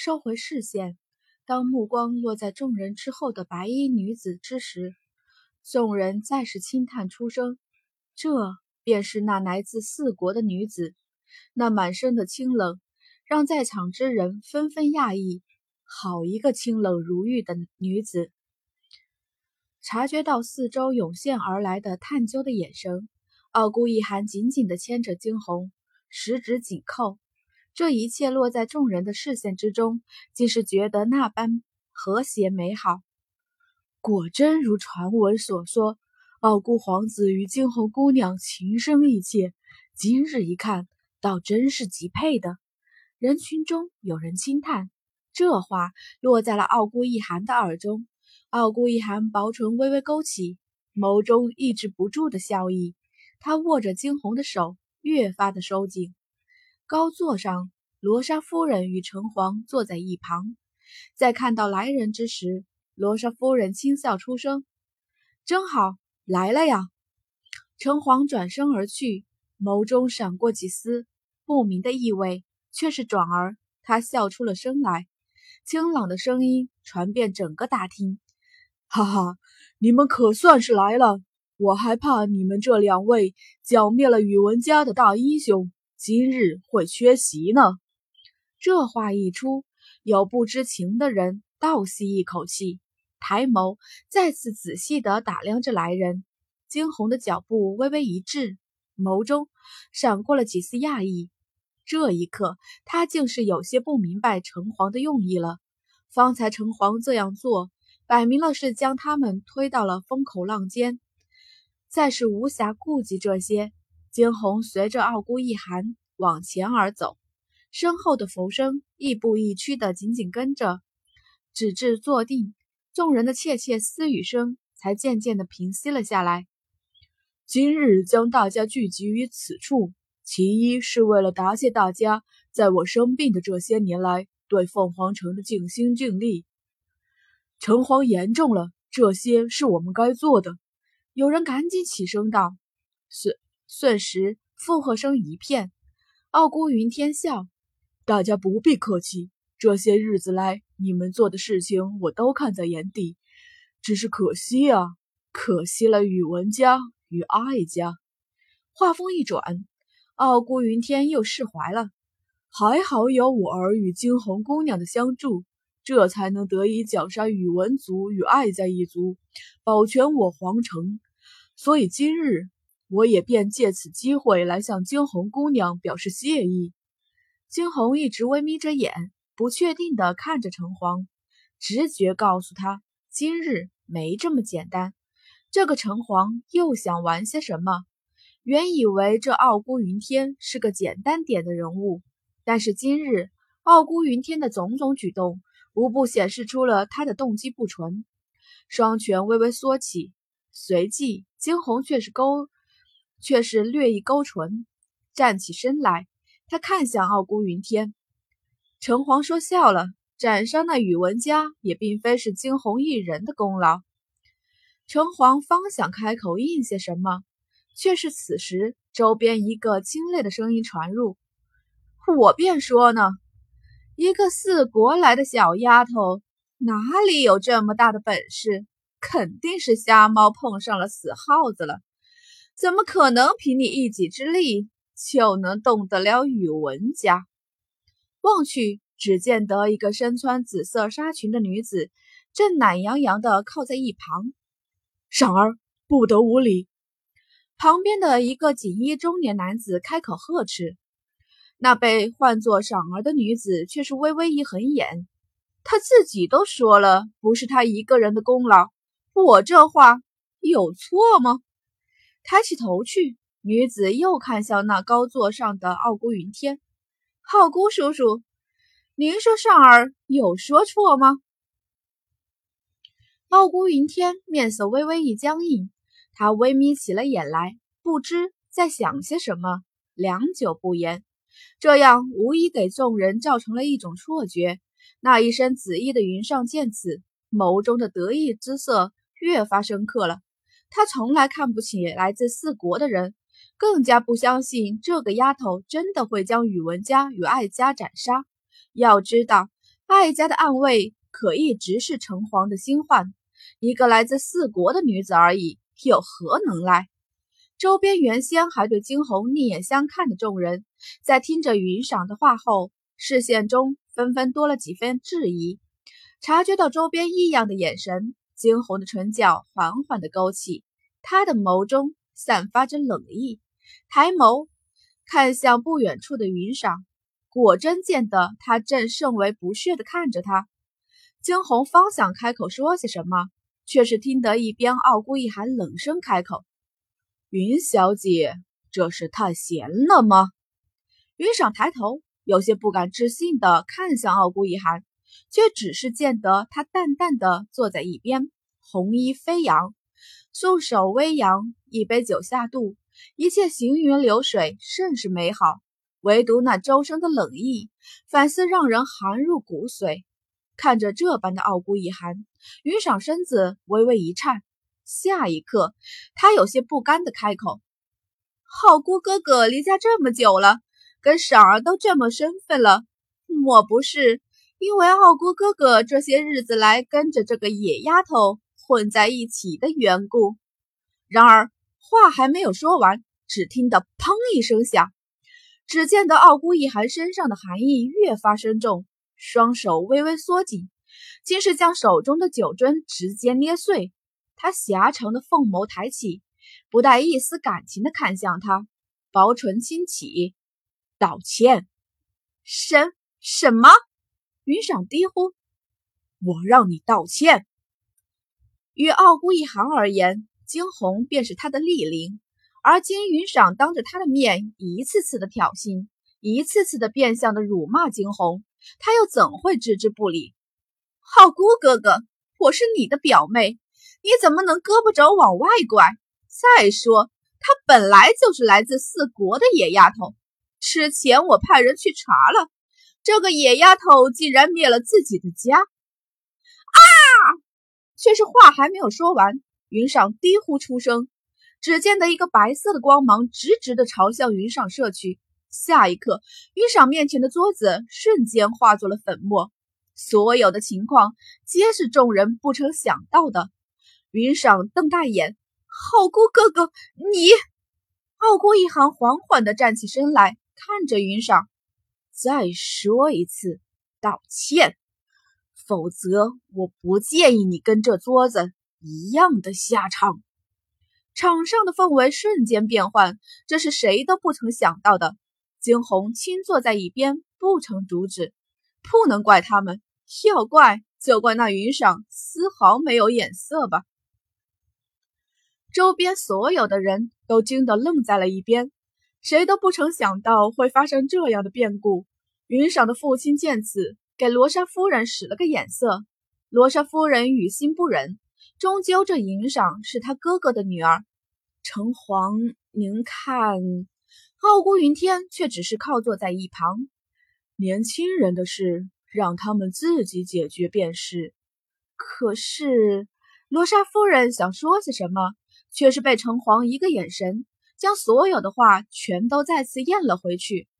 收回视线，当目光落在众人之后的白衣女子之时，众人再是轻叹出声。这便是那来自四国的女子，那满身的清冷，让在场之人纷纷讶异。好一个清冷如玉的女子！察觉到四周涌现而来的探究的眼神，傲孤一寒紧紧地牵着惊鸿，十指紧扣。这一切落在众人的视线之中，竟是觉得那般和谐美好。果真如传闻所说，傲孤皇子与惊鸿姑娘情深意切，今日一看，倒真是极配的。人群中有人轻叹，这话落在了傲孤一寒的耳中。傲孤一寒薄唇微微勾起，眸中抑制不住的笑意。他握着惊鸿的手越发的收紧。高座上，罗莎夫人与城隍坐在一旁。在看到来人之时，罗莎夫人轻笑出声：“真好，来了呀！”城隍转身而去，眸中闪过几丝不明的意味，却是转而他笑出了声来，清朗的声音传遍整个大厅：“哈哈，你们可算是来了！我还怕你们这两位剿灭了宇文家的大英雄。”今日会缺席呢？这话一出，有不知情的人倒吸一口气，抬眸再次仔细地打量着来人。惊鸿的脚步微微一滞，眸中闪过了几丝讶异。这一刻，他竟是有些不明白城隍的用意了。方才城隍这样做，摆明了是将他们推到了风口浪尖，再是无暇顾及这些。惊鸿随着傲孤一寒往前而走，身后的浮生亦步亦趋的紧紧跟着，直至坐定，众人的窃窃私语声才渐渐的平息了下来。今日将大家聚集于此处，其一是为了答谢大家在我生病的这些年来对凤凰城的尽心尽力。城隍言重了，这些是我们该做的。有人赶紧起身道：“是。”瞬时附和声一片，傲孤云天笑：“大家不必客气，这些日子来你们做的事情我都看在眼底，只是可惜啊，可惜了宇文家与艾家。”话锋一转，傲孤云天又释怀了：“还好有我儿与惊鸿姑娘的相助，这才能得以绞杀宇文族与艾家一族，保全我皇城。所以今日。”我也便借此机会来向惊鸿姑娘表示谢意。惊鸿一直微眯着眼，不确定地看着城隍，直觉告诉他，今日没这么简单。这个城隍又想玩些什么？原以为这傲孤云天是个简单点的人物，但是今日傲孤云天的种种举动，无不显示出了他的动机不纯。双拳微微缩起，随即惊鸿却是勾。却是略一勾唇，站起身来。他看向傲孤云天，城隍说笑了。斩杀那宇文家也并非是惊鸿一人的功劳。城隍方想开口应些什么，却是此时周边一个清冽的声音传入：“我便说呢，一个四国来的小丫头，哪里有这么大的本事？肯定是瞎猫碰上了死耗子了。”怎么可能凭你一己之力就能动得了宇文家？望去，只见得一个身穿紫色纱裙的女子正懒洋洋地靠在一旁。赏儿不得无礼！旁边的一个锦衣中年男子开口呵斥。那被唤作赏儿的女子却是微微一横眼，她自己都说了，不是她一个人的功劳。我这话有错吗？抬起头去，女子又看向那高座上的傲孤云天。傲孤叔叔，您说上儿有说错吗？傲孤云天面色微微一僵硬，他微眯起了眼来，不知在想些什么，良久不言。这样无疑给众人造成了一种错觉。那一身紫衣的云上见此，眸中的得意之色越发深刻了。他从来看不起来自四国的人，更加不相信这个丫头真的会将宇文家与艾家斩杀。要知道，艾家的暗卫可一直是城隍的心患，一个来自四国的女子而已，有何能耐？周边原先还对惊鸿另眼相看的众人，在听着云赏的话后，视线中纷纷多了几分质疑。察觉到周边异样的眼神，惊鸿的唇角缓缓的勾起，他的眸中散发着冷意，抬眸看向不远处的云裳，果真见得他正甚为不屑的看着他。惊鸿方想开口说些什么，却是听得一边傲孤一寒冷声开口。云小姐，这是太闲了吗？云裳抬头，有些不敢置信的看向傲孤一寒，却只是见得他淡淡的坐在一边，红衣飞扬，素手微扬，一杯酒下肚，一切行云流水，甚是美好。唯独那周身的冷意，反似让人寒入骨髓。看着这般的傲孤一寒，云赏身子微微一颤。下一刻，他有些不甘的开口：“浩姑哥哥离家这么久了，跟婶儿都这么生分了，莫不是因为傲姑哥哥这些日子来跟着这个野丫头混在一起的缘故？”然而话还没有说完，只听得砰一声响，只见得傲孤一寒身上的寒意越发深重，双手微微缩紧，竟是将手中的酒樽直接捏碎。他狭长的凤眸抬起，不带一丝感情的看向他，薄唇轻启，道歉。什什么？云裳低呼：“我让你道歉。”与傲孤一行而言，惊鸿便是他的厉灵，而今云裳当着他的面一次次的挑衅，一次次的变相的辱骂惊鸿，他又怎会置之不理？傲孤哥哥，我是你的表妹。你怎么能胳膊肘往外拐？再说，她本来就是来自四国的野丫头。之前我派人去查了，这个野丫头竟然灭了自己的家！啊！却是话还没有说完，云上低呼出声，只见得一个白色的光芒直直的朝向云上射去。下一刻，云裳面前的桌子瞬间化作了粉末。所有的情况皆是众人不曾想到的。云赏瞪大眼，浩姑哥哥，你！傲孤一行缓缓地站起身来，看着云赏，再说一次，道歉，否则我不介意你跟这桌子一样的下场。场上的氛围瞬间变换，这是谁都不曾想到的。惊鸿轻坐在一边，不曾阻止。不能怪他们，要怪就怪那云赏丝毫没有眼色吧。周边所有的人都惊得愣在了一边，谁都不曾想到会发生这样的变故。云裳的父亲见此，给罗莎夫人使了个眼色。罗莎夫人于心不忍，终究这云裳是他哥哥的女儿。城隍，您看，傲孤云天却只是靠坐在一旁。年轻人的事，让他们自己解决便是。可是，罗莎夫人想说些什么？却是被城隍一个眼神，将所有的话全都再次咽了回去。